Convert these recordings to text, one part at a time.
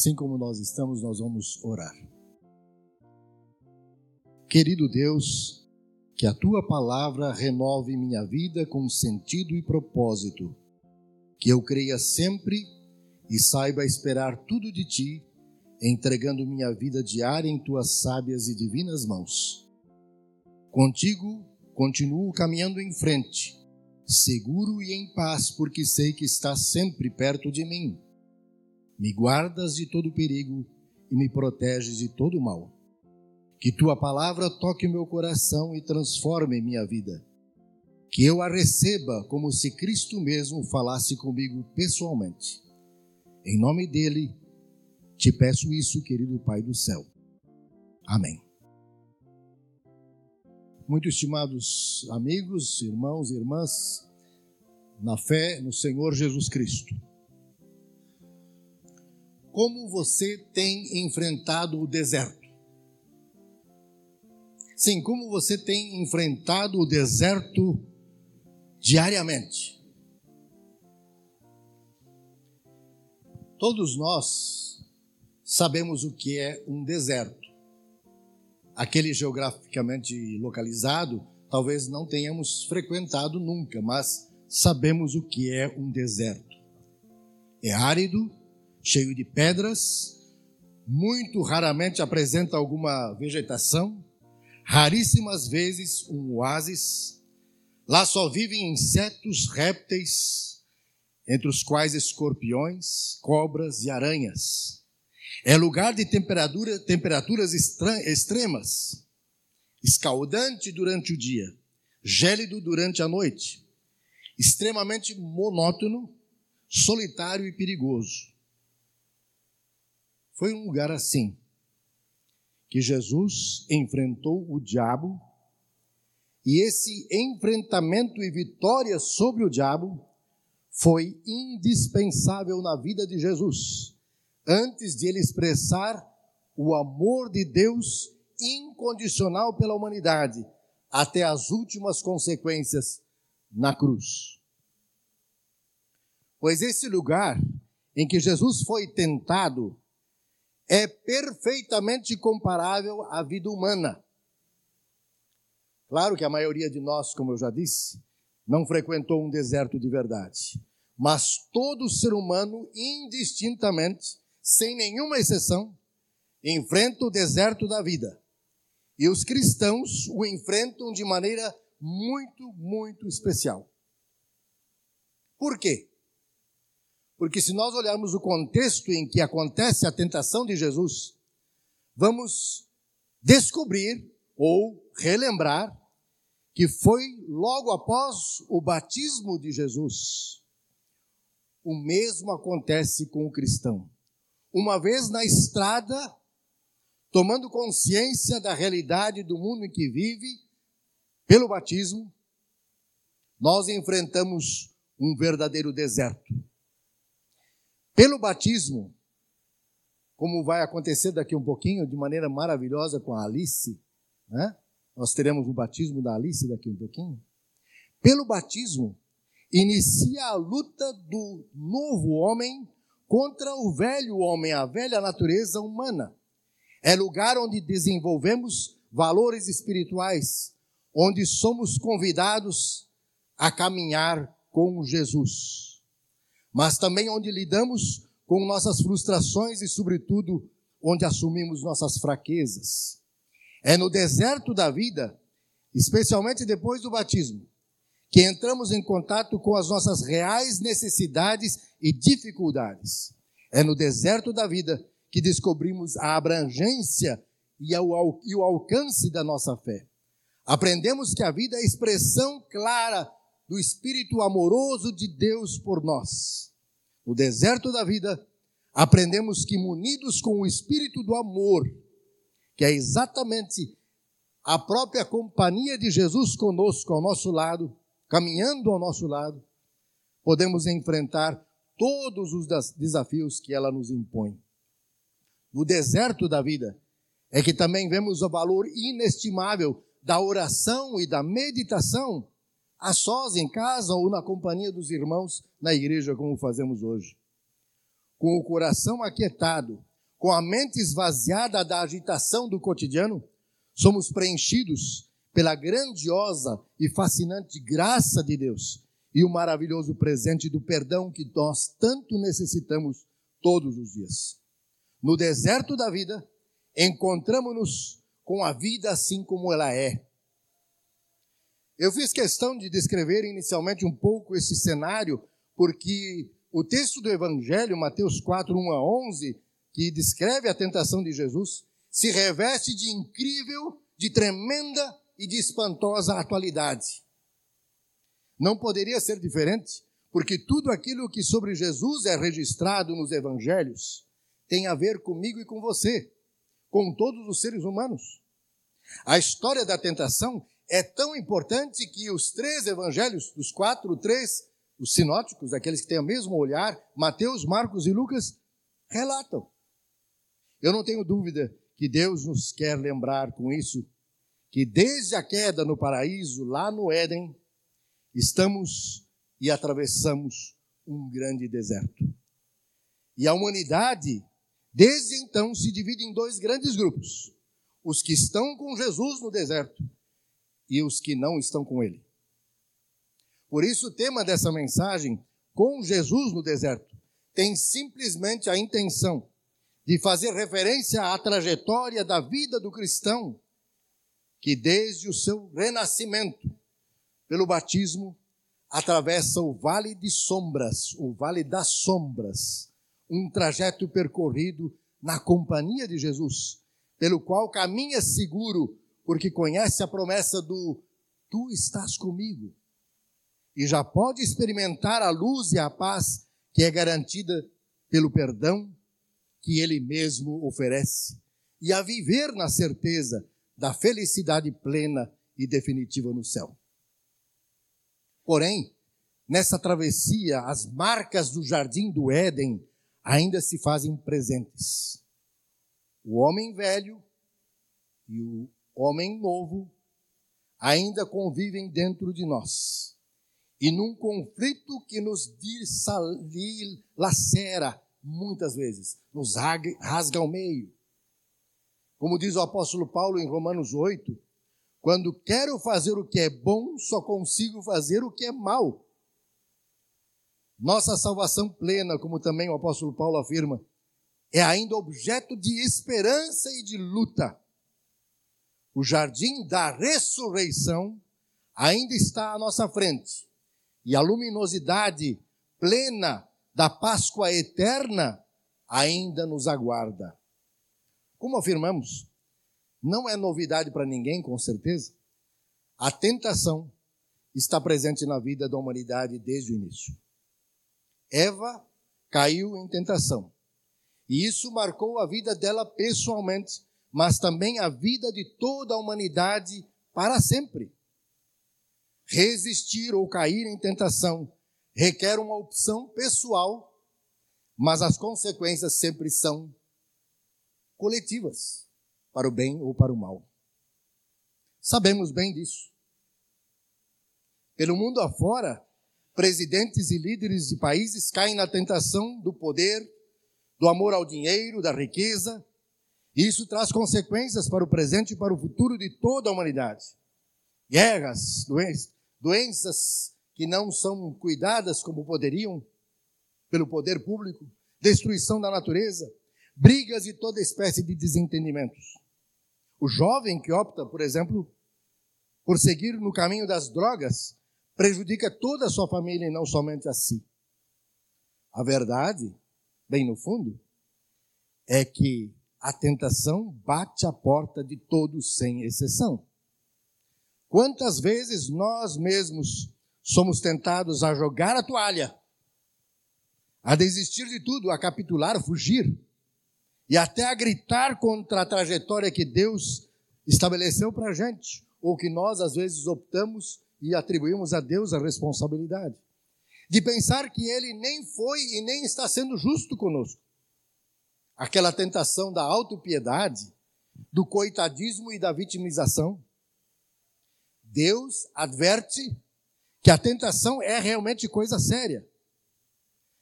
Assim como nós estamos, nós vamos orar. Querido Deus, que a tua palavra renove minha vida com sentido e propósito, que eu creia sempre e saiba esperar tudo de ti, entregando minha vida diária em tuas sábias e divinas mãos. Contigo continuo caminhando em frente, seguro e em paz, porque sei que estás sempre perto de mim. Me guardas de todo perigo e me proteges de todo mal. Que tua palavra toque meu coração e transforme minha vida. Que eu a receba como se Cristo mesmo falasse comigo pessoalmente. Em nome dele, te peço isso, querido Pai do céu. Amém. Muito estimados amigos, irmãos e irmãs, na fé no Senhor Jesus Cristo. Como você tem enfrentado o deserto? Sim, como você tem enfrentado o deserto diariamente? Todos nós sabemos o que é um deserto aquele geograficamente localizado, talvez não tenhamos frequentado nunca, mas sabemos o que é um deserto. É árido, cheio de pedras, muito raramente apresenta alguma vegetação, raríssimas vezes um oásis. Lá só vivem insetos, répteis, entre os quais escorpiões, cobras e aranhas. É lugar de temperatura, temperaturas extremas, escaldante durante o dia, gélido durante a noite, extremamente monótono, solitário e perigoso. Foi um lugar assim que Jesus enfrentou o diabo, e esse enfrentamento e vitória sobre o diabo foi indispensável na vida de Jesus antes de ele expressar o amor de Deus incondicional pela humanidade, até as últimas consequências na cruz. Pois esse lugar em que Jesus foi tentado é perfeitamente comparável à vida humana. Claro que a maioria de nós, como eu já disse, não frequentou um deserto de verdade, mas todo ser humano, indistintamente, sem nenhuma exceção, enfrenta o deserto da vida. E os cristãos o enfrentam de maneira muito, muito especial. Por quê? Porque se nós olharmos o contexto em que acontece a tentação de Jesus, vamos descobrir ou relembrar que foi logo após o batismo de Jesus. O mesmo acontece com o cristão uma vez na estrada, tomando consciência da realidade do mundo em que vive, pelo batismo, nós enfrentamos um verdadeiro deserto. Pelo batismo, como vai acontecer daqui um pouquinho, de maneira maravilhosa com a Alice, né? Nós teremos o batismo da Alice daqui um pouquinho. Pelo batismo, inicia a luta do novo homem contra o velho homem, a velha natureza humana. É lugar onde desenvolvemos valores espirituais, onde somos convidados a caminhar com Jesus. Mas também onde lidamos com nossas frustrações e, sobretudo, onde assumimos nossas fraquezas. É no deserto da vida, especialmente depois do batismo, que entramos em contato com as nossas reais necessidades e dificuldades. É no deserto da vida que descobrimos a abrangência e, o alcance da nossa fé. Aprendemos que a vida é a expressão clara do Espírito amoroso de Deus por nós. No deserto da vida, aprendemos que, munidos com o Espírito do amor, que é exatamente a própria companhia de Jesus conosco ao nosso lado, caminhando ao nosso lado, podemos enfrentar todos os desafios que ela nos impõe. No deserto da vida é que também vemos o valor inestimável da oração e da meditação, a sós em casa ou na companhia dos irmãos na igreja, como fazemos hoje. Com o coração aquietado, com a mente esvaziada da agitação do cotidiano, somos preenchidos pela grandiosa e fascinante graça de Deus e o maravilhoso presente do perdão que nós tanto necessitamos todos os dias. No deserto da vida, encontramos-nos com a vida assim como ela é. Eu fiz questão de descrever inicialmente um pouco esse cenário, porque o texto do Evangelho, Mateus 4, 1 a 11, que descreve a tentação de Jesus, se reveste de incrível, de tremenda e de espantosa atualidade. Não poderia ser diferente, porque tudo aquilo que sobre Jesus é registrado nos evangelhos tem a ver comigo e com você, com todos os seres humanos. A história da tentação é tão importante que os três evangelhos, dos quatro, três, os sinóticos, aqueles que têm o mesmo olhar, Mateus, Marcos e Lucas, relatam. Eu não tenho dúvida que Deus nos quer lembrar com isso que desde a queda no paraíso, lá no Éden, estamos e atravessamos um grande deserto. E a humanidade, desde então, se divide em dois grandes grupos: os que estão com Jesus no deserto e os que não estão com ele. Por isso, o tema dessa mensagem, com Jesus no deserto, tem simplesmente a intenção de fazer referência à trajetória da vida do cristão, que desde o seu renascimento, pelo batismo, atravessa o vale de sombras, o vale das sombras, um trajeto percorrido na companhia de Jesus, pelo qual caminha seguro, porque conhece a promessa do Tu estás comigo, e já pode experimentar a luz e a paz que é garantida pelo perdão que Ele mesmo oferece e a viver na certeza da felicidade plena e definitiva no céu. Porém, nessa travessia, as marcas do jardim do Éden ainda se fazem presentes. O homem velho e o homem novo ainda convivem dentro de nós. E num conflito que nos dilacera muitas vezes, nos rasga ao meio. Como diz o apóstolo Paulo em Romanos 8, quando quero fazer o que é bom, só consigo fazer o que é mal. Nossa salvação plena, como também o apóstolo Paulo afirma, é ainda objeto de esperança e de luta. O jardim da ressurreição ainda está à nossa frente, e a luminosidade plena da Páscoa eterna ainda nos aguarda. Como afirmamos, não é novidade para ninguém, com certeza. A tentação está presente na vida da humanidade desde o início. Eva caiu em tentação. E isso marcou a vida dela pessoalmente, mas também a vida de toda a humanidade para sempre. Resistir ou cair em tentação requer uma opção pessoal, mas as consequências sempre são coletivas, para o bem ou para o mal. Sabemos bem disso. Pelo mundo afora, presidentes e líderes de países caem na tentação do poder, do amor ao dinheiro, da riqueza. Isso traz consequências para o presente e para o futuro de toda a humanidade. Guerras, doenças, doenças que não são cuidadas como poderiam pelo poder público, destruição da natureza, brigas e toda espécie de desentendimentos. O jovem que opta, por exemplo, por seguir no caminho das drogas, prejudica toda a sua família e não somente a si. A verdade, bem no fundo, é que a tentação bate a porta de todos sem exceção. Quantas vezes nós mesmos somos tentados a jogar a toalha, a desistir de tudo, a capitular, a fugir, e até a gritar contra a trajetória que Deus estabeleceu para a gente, ou que nós às vezes optamos e atribuímos a Deus a responsabilidade. De pensar que Ele nem foi e nem está sendo justo conosco. Aquela tentação da autopiedade, do coitadismo e da vitimização. Deus adverte que a tentação é realmente coisa séria.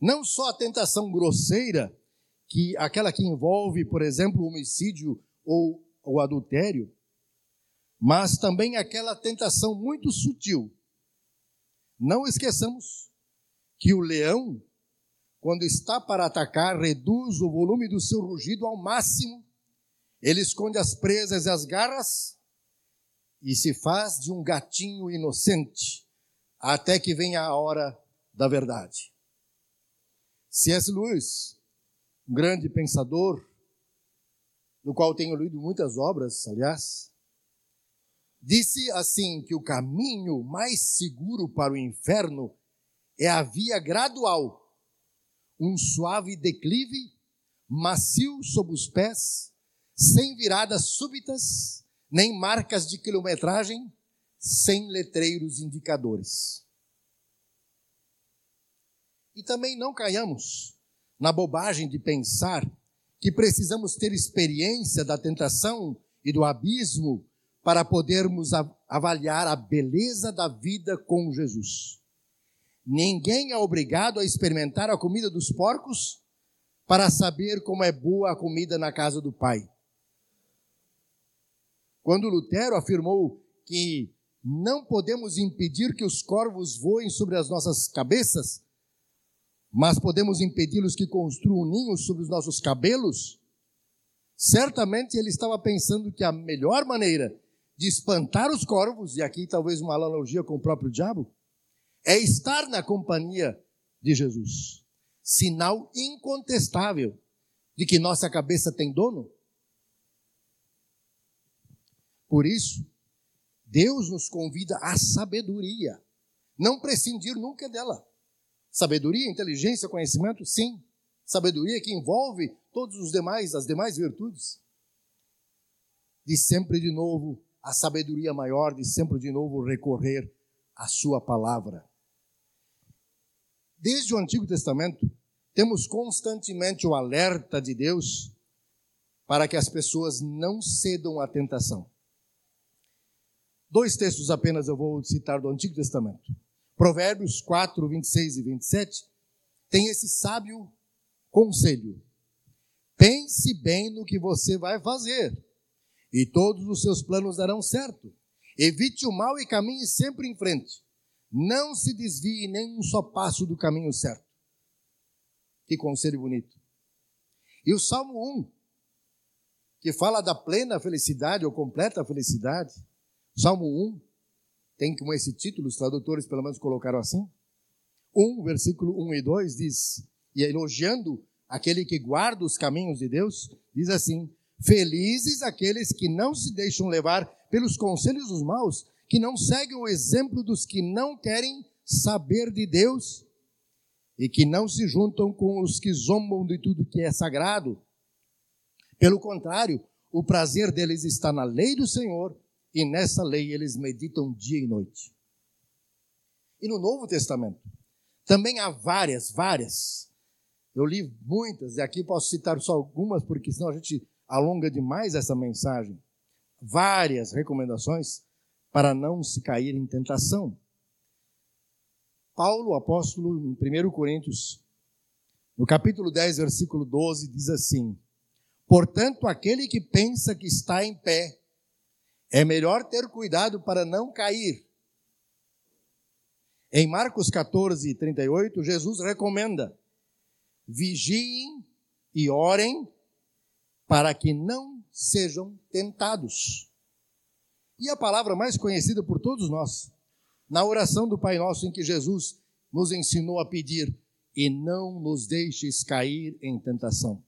Não só a tentação grosseira, que aquela que envolve, por exemplo, o homicídio ou o adultério, mas também aquela tentação muito sutil. Não esqueçamos que o leão, quando está para atacar, reduz o volume do seu rugido ao máximo, ele esconde as presas e as garras e se faz de um gatinho inocente até que venha a hora da verdade. C.S. Lewis, um grande pensador, do qual tenho lido muitas obras, aliás, disse assim que o caminho mais seguro para o inferno é a via gradual, um suave declive, macio sob os pés, sem viradas súbitas, nem marcas de quilometragem, sem letreiros indicadores. E também não caiamos na bobagem de pensar que precisamos ter experiência da tentação e do abismo para podermos avaliar a beleza da vida com Jesus. Ninguém é obrigado a experimentar a comida dos porcos para saber como é boa a comida na casa do Pai. Quando Lutero afirmou que não podemos impedir que os corvos voem sobre as nossas cabeças, mas podemos impedi-los que construam ninhos sobre os nossos cabelos, certamente ele estava pensando que a melhor maneira de espantar os corvos, e aqui talvez uma analogia com o próprio diabo, é estar na companhia de Jesus. Sinal incontestável de que nossa cabeça tem dono. Por isso, Deus nos convida à sabedoria, não prescindir nunca dela. Sabedoria, inteligência, conhecimento? Sim. Sabedoria que envolve todos os demais, as demais virtudes. De sempre de novo a sabedoria maior, de sempre de novo recorrer à sua palavra. Desde o Antigo Testamento, temos constantemente o alerta de Deus para que as pessoas não cedam à tentação. Dois textos apenas eu vou citar do Antigo Testamento. Provérbios 4, 26 e 27, tem esse sábio conselho. Pense bem no que você vai fazer, e todos os seus planos darão certo. Evite o mal e caminhe sempre em frente. Não se desvie nem um só passo do caminho certo. Que conselho bonito. E o Salmo 1, que fala da plena felicidade ou completa felicidade. Salmo 1, tem como esse título, os tradutores pelo menos colocaram assim. 1, versículo 1 e 2 diz, e elogiando aquele que guarda os caminhos de Deus, diz assim: Felizes aqueles que não se deixam levar pelos conselhos dos maus, que não seguem o exemplo dos que não querem saber de Deus e que não se juntam com os que zombam de tudo que é sagrado. Pelo contrário, o prazer deles está na lei do Senhor e nessa lei eles meditam dia e noite. E no Novo Testamento, também há várias, várias. Eu li muitas, e aqui posso citar só algumas, porque senão a gente alonga demais essa mensagem. Várias recomendações para não se cair em tentação. Paulo, apóstolo, em 1 Coríntios, no capítulo 10, versículo 12, diz assim: Portanto, aquele que pensa que está em pé, é melhor ter cuidado para não cair. Em Marcos 14, 38, Jesus recomenda: vigiem e orem para que não sejam tentados. E a palavra mais conhecida por todos nós, na oração do Pai Nosso, em que Jesus nos ensinou a pedir: e não nos deixes cair em tentação.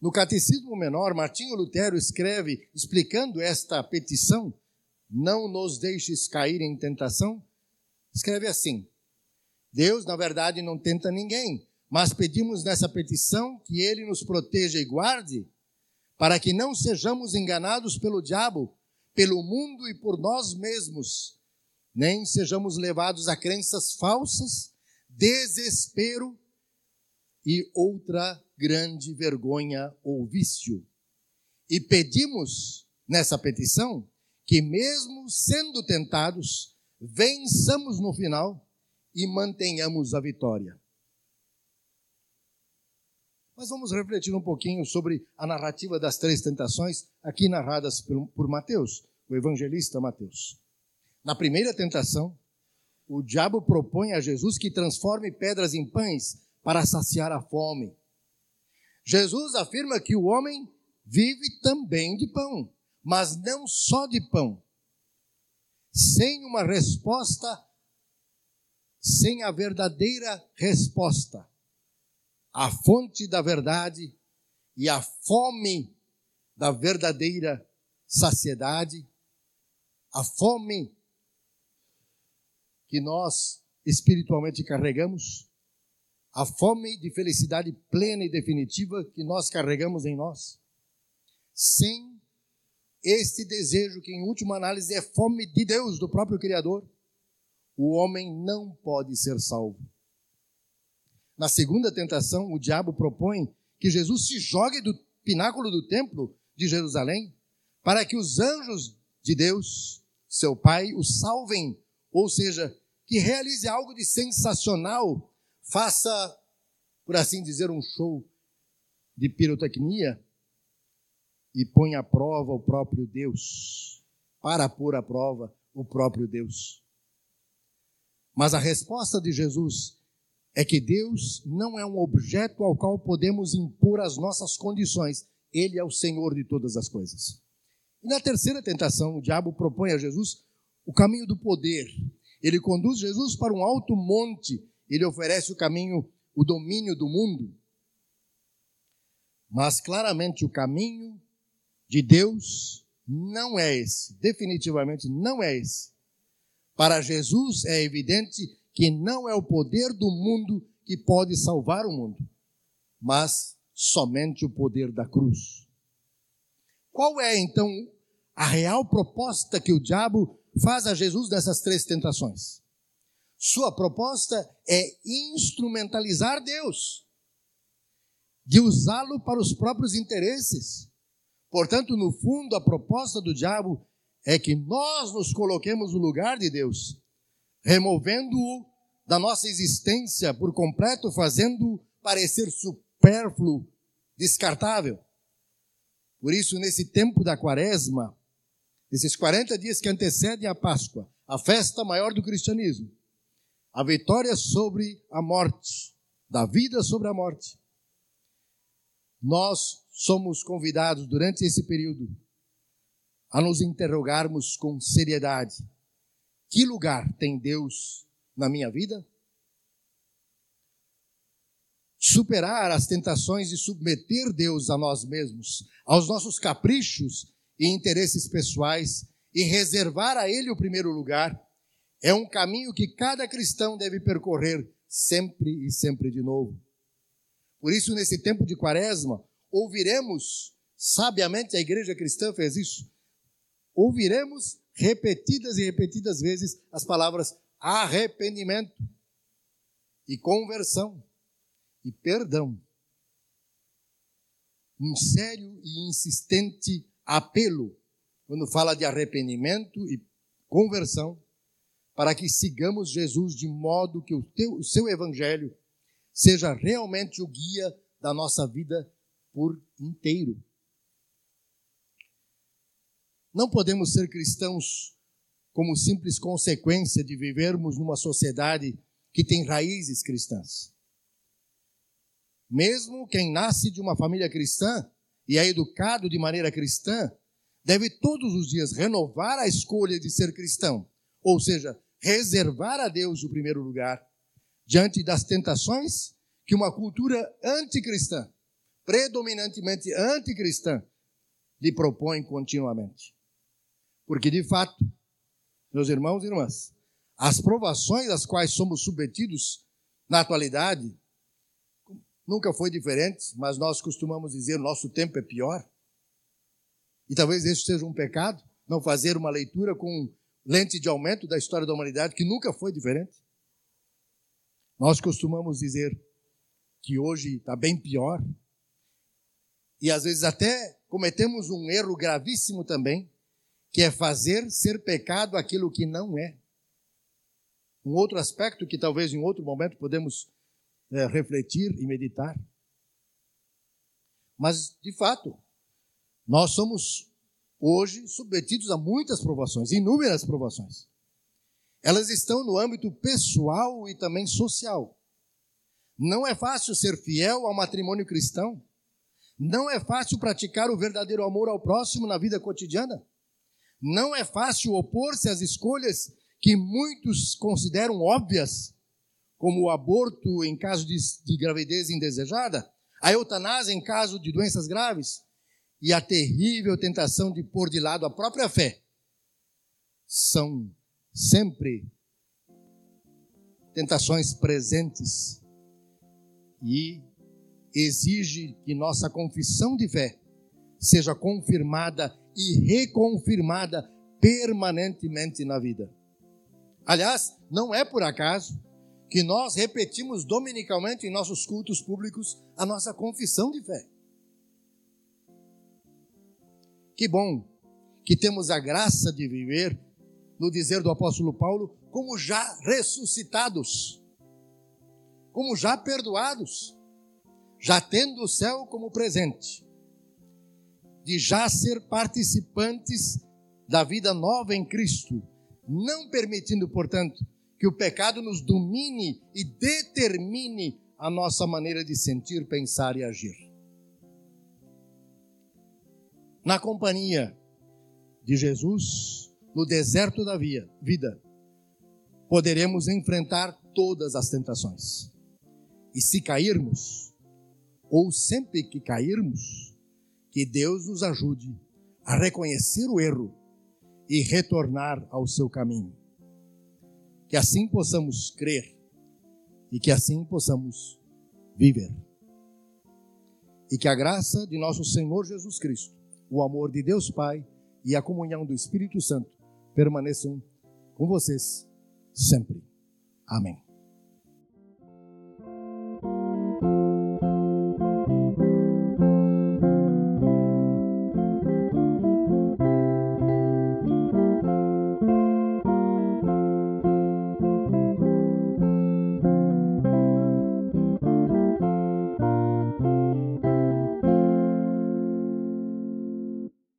No Catecismo Menor, Martinho Lutero escreve, explicando esta petição, não nos deixes cair em tentação, escreve assim: Deus, na verdade, não tenta ninguém, mas pedimos nessa petição que Ele nos proteja e guarde, para que não sejamos enganados pelo diabo, pelo mundo e por nós mesmos, nem sejamos levados a crenças falsas, desespero e outra grande vergonha ou vício. E pedimos nessa petição que, mesmo sendo tentados, vençamos no final e mantenhamos a vitória. Mas vamos refletir um pouquinho sobre a narrativa das três tentações aqui narradas por, Mateus, o evangelista Mateus. Na primeira tentação, o diabo propõe a Jesus que transforme pedras em pães para saciar a fome. Jesus afirma que o homem vive também de pão, mas não só de pão. Sem uma resposta, sem a verdadeira resposta, a fonte da verdade e a fome da verdadeira saciedade, a fome que nós espiritualmente carregamos, a fome de felicidade plena e definitiva que nós carregamos em nós, sem este desejo, que em última análise é fome de Deus, do próprio Criador, o homem não pode ser salvo. Na segunda tentação, o diabo propõe que Jesus se jogue do pináculo do templo de Jerusalém para que os anjos de Deus, seu Pai, o salvem, ou seja, que realize algo de sensacional faça, por assim dizer, um show de pirotecnia e põe à prova o próprio Deus, para pôr à prova o próprio Deus. Mas a resposta de Jesus é que Deus não é um objeto ao qual podemos impor as nossas condições, Ele é o Senhor de todas as coisas. E na terceira tentação, o diabo propõe a Jesus o caminho do poder. Ele conduz Jesus para um alto monte ele oferece o caminho, o domínio do mundo. Mas claramente o caminho de Deus não é esse, definitivamente não é esse. Para Jesus é evidente que não é o poder do mundo que pode salvar o mundo, mas somente o poder da cruz. Qual é então a real proposta que o diabo faz a Jesus nessas três tentações? Sua proposta é instrumentalizar Deus, de usá-lo para os próprios interesses. Portanto, no fundo, a proposta do diabo é que nós nos coloquemos no lugar de Deus, removendo-o da nossa existência por completo, fazendo-o parecer supérfluo, descartável. Por isso, nesse tempo da quaresma, esses 40 dias que antecedem a Páscoa, a festa maior do cristianismo, a vitória sobre a morte, da vida sobre a morte. Nós somos convidados durante esse período a nos interrogarmos com seriedade: que lugar tem Deus na minha vida? Superar as tentações de submeter Deus a nós mesmos, aos nossos caprichos e interesses pessoais e reservar a Ele o primeiro lugar é um caminho que cada cristão deve percorrer sempre e sempre de novo. Por isso, nesse tempo de quaresma, ouviremos, sabiamente a igreja cristã fez isso, ouviremos repetidas e repetidas vezes as palavras arrependimento e conversão e perdão. Um sério e insistente apelo quando fala de arrependimento e conversão para que sigamos Jesus de modo que o, teu, o seu evangelho seja realmente o guia da nossa vida por inteiro. Não podemos ser cristãos como simples consequência de vivermos numa sociedade que tem raízes cristãs. Mesmo quem nasce de uma família cristã e é educado de maneira cristã, deve todos os dias renovar a escolha de ser cristão, ou seja, reservar a Deus o primeiro lugar diante das tentações que uma cultura anticristã, predominantemente anticristã, lhe propõe continuamente. Porque, de fato, meus irmãos e irmãs, as provações às quais somos submetidos na atualidade nunca foi diferente, mas nós costumamos dizer nosso tempo é pior. E talvez esse seja um pecado, não fazer uma leitura com lente de aumento da história da humanidade, que nunca foi diferente. Nós costumamos dizer que hoje está bem pior. E às vezes até cometemos um erro gravíssimo também, que é fazer ser pecado aquilo que não é. Um outro aspecto que talvez em outro momento podemos é, refletir e meditar. Mas, de fato, nós somos hoje submetidos a muitas provações, inúmeras provações. Elas estão no âmbito pessoal e também social. Não é fácil ser fiel ao matrimônio cristão. Não é fácil praticar o verdadeiro amor ao próximo na vida cotidiana. Não é fácil opor-se às escolhas que muitos consideram óbvias, como o aborto em caso de, de gravidez indesejada, a eutanásia em caso de doenças graves e a terrível tentação de pôr de lado a própria fé. São sempre tentações presentes e exige que nossa confissão de fé seja confirmada e reconfirmada permanentemente na vida. Aliás, não é por acaso que nós repetimos dominicalmente em nossos cultos públicos a nossa confissão de fé. Que bom que temos a graça de viver, no dizer do apóstolo Paulo, como já ressuscitados, como já perdoados, já tendo o céu como presente, de já ser participantes da vida nova em Cristo, não permitindo, portanto, que o pecado nos domine e determine a nossa maneira de sentir, pensar e agir. Na companhia de Jesus, no deserto da vida, poderemos enfrentar todas as tentações. E se cairmos, ou sempre que cairmos, que Deus nos ajude a reconhecer o erro e retornar ao seu caminho. Que assim possamos crer e que assim possamos viver. E que a graça de nosso Senhor Jesus Cristo, o amor de Deus Pai e a comunhão do Espírito Santo permaneçam com vocês sempre. Amém.